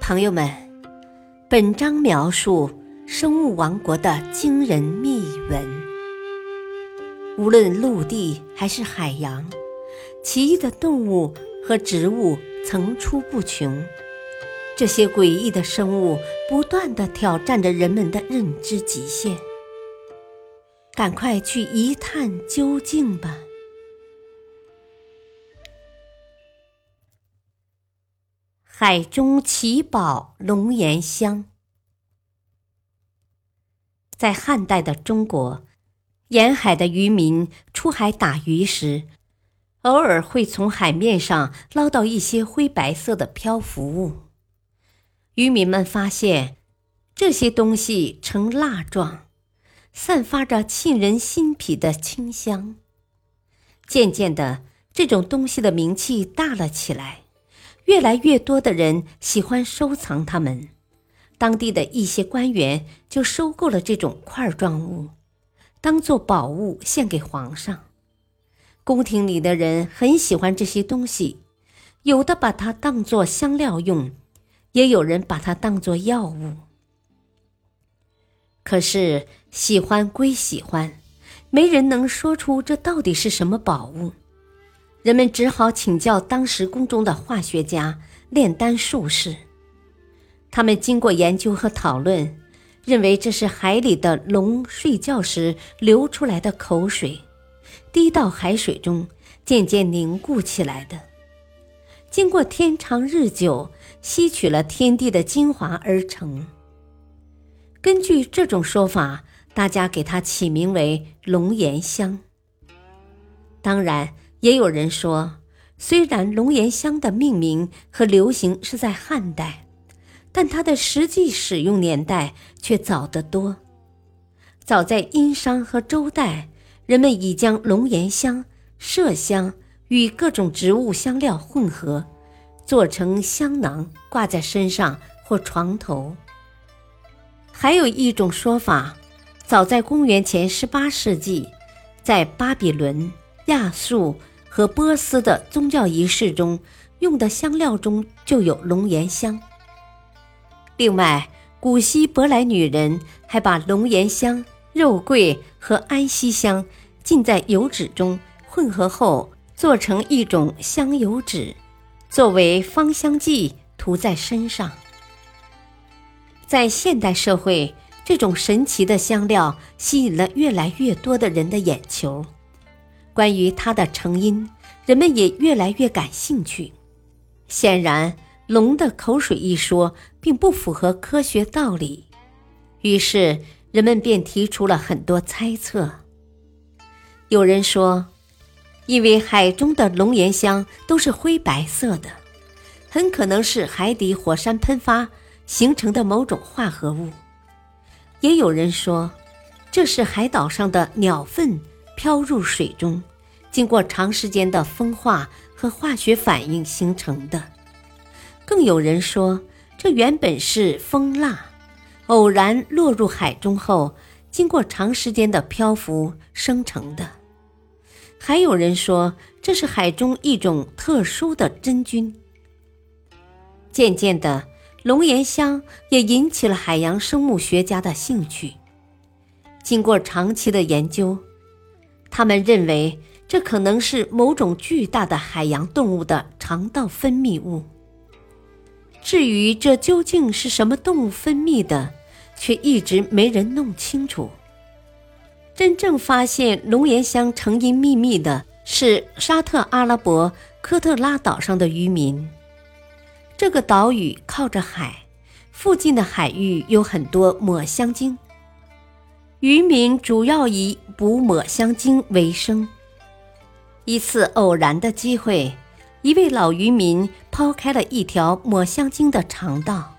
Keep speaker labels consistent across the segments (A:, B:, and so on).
A: 朋友们，本章描述生物王国的惊人秘闻。无论陆地还是海洋，奇异的动物和植物层出不穷。这些诡异的生物不断的挑战着人们的认知极限。赶快去一探究竟吧！海中奇宝龙涎香，在汉代的中国，沿海的渔民出海打鱼时，偶尔会从海面上捞到一些灰白色的漂浮物。渔民们发现，这些东西呈蜡状。散发着沁人心脾的清香。渐渐的，这种东西的名气大了起来，越来越多的人喜欢收藏它们。当地的一些官员就收购了这种块状物，当做宝物献给皇上。宫廷里的人很喜欢这些东西，有的把它当作香料用，也有人把它当作药物。可是喜欢归喜欢，没人能说出这到底是什么宝物。人们只好请教当时宫中的化学家、炼丹术士。他们经过研究和讨论，认为这是海里的龙睡觉时流出来的口水，滴到海水中，渐渐凝固起来的。经过天长日久，吸取了天地的精华而成。根据这种说法，大家给它起名为龙涎香。当然，也有人说，虽然龙涎香的命名和流行是在汉代，但它的实际使用年代却早得多。早在殷商和周代，人们已将龙涎香、麝香与各种植物香料混合，做成香囊，挂在身上或床头。还有一种说法，早在公元前十八世纪，在巴比伦、亚述和波斯的宗教仪式中用的香料中就有龙涎香。另外，古希伯来女人还把龙涎香、肉桂和安息香浸在油脂中混合后，做成一种香油脂，作为芳香剂涂在身上。在现代社会，这种神奇的香料吸引了越来越多的人的眼球。关于它的成因，人们也越来越感兴趣。显然，龙的口水一说并不符合科学道理，于是人们便提出了很多猜测。有人说，因为海中的龙涎香都是灰白色的，很可能是海底火山喷发。形成的某种化合物，也有人说，这是海岛上的鸟粪飘入水中，经过长时间的风化和化学反应形成的。更有人说，这原本是蜂蜡，偶然落入海中后，经过长时间的漂浮生成的。还有人说，这是海中一种特殊的真菌。渐渐的。龙涎香也引起了海洋生物学家的兴趣。经过长期的研究，他们认为这可能是某种巨大的海洋动物的肠道分泌物。至于这究竟是什么动物分泌的，却一直没人弄清楚。真正发现龙涎香成因秘密的是沙特阿拉伯科特拉岛上的渔民。这个岛屿靠着海，附近的海域有很多抹香鲸。渔民主要以捕抹香鲸为生。一次偶然的机会，一位老渔民抛开了一条抹香鲸的肠道，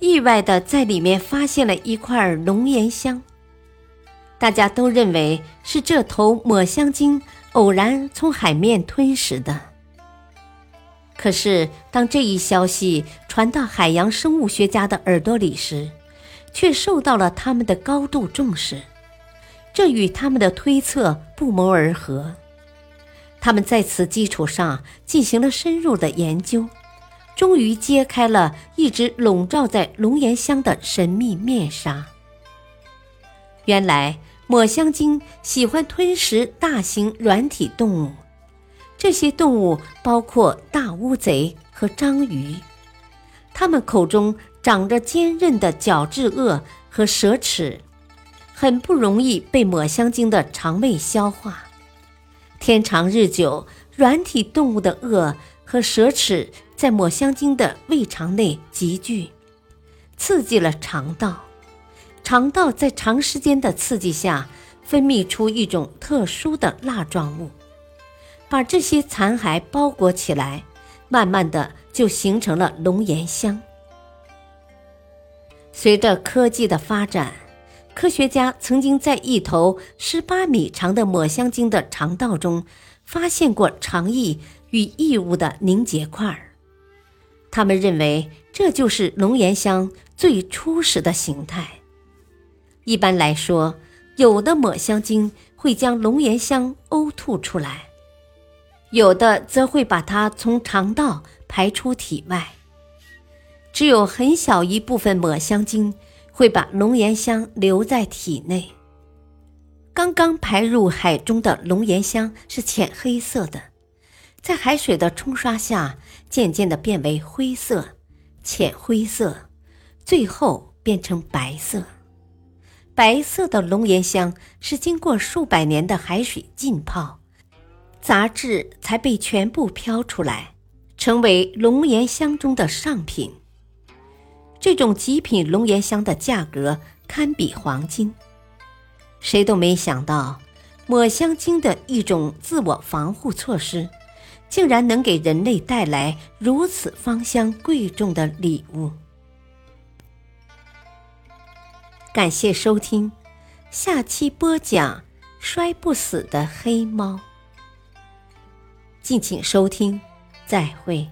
A: 意外的在里面发现了一块龙涎香。大家都认为是这头抹香鲸偶然从海面吞食的。可是，当这一消息传到海洋生物学家的耳朵里时，却受到了他们的高度重视。这与他们的推测不谋而合。他们在此基础上进行了深入的研究，终于揭开了一直笼罩在龙涎香的神秘面纱。原来抹香鲸喜欢吞食大型软体动物，这些动物包括大乌贼和章鱼，它们口中长着坚韧的角质颚和舌齿，很不容易被抹香鲸的肠胃消化。天长日久，软体动物的颚和舌齿。在抹香鲸的胃肠内集聚，刺激了肠道。肠道在长时间的刺激下，分泌出一种特殊的蜡状物，把这些残骸包裹起来，慢慢的就形成了龙涎香。随着科技的发展，科学家曾经在一头十八米长的抹香鲸的肠道中，发现过肠液与异物的凝结块儿。他们认为这就是龙涎香最初始的形态。一般来说，有的抹香鲸会将龙涎香呕吐出来，有的则会把它从肠道排出体外。只有很小一部分抹香鲸会把龙涎香留在体内。刚刚排入海中的龙涎香是浅黑色的。在海水的冲刷下，渐渐的变为灰色、浅灰色，最后变成白色。白色的龙涎香是经过数百年的海水浸泡，杂质才被全部飘出来，成为龙涎香中的上品。这种极品龙涎香的价格堪比黄金。谁都没想到，抹香鲸的一种自我防护措施。竟然能给人类带来如此芳香贵重的礼物。感谢收听，下期播讲摔不死的黑猫。敬请收听，再会。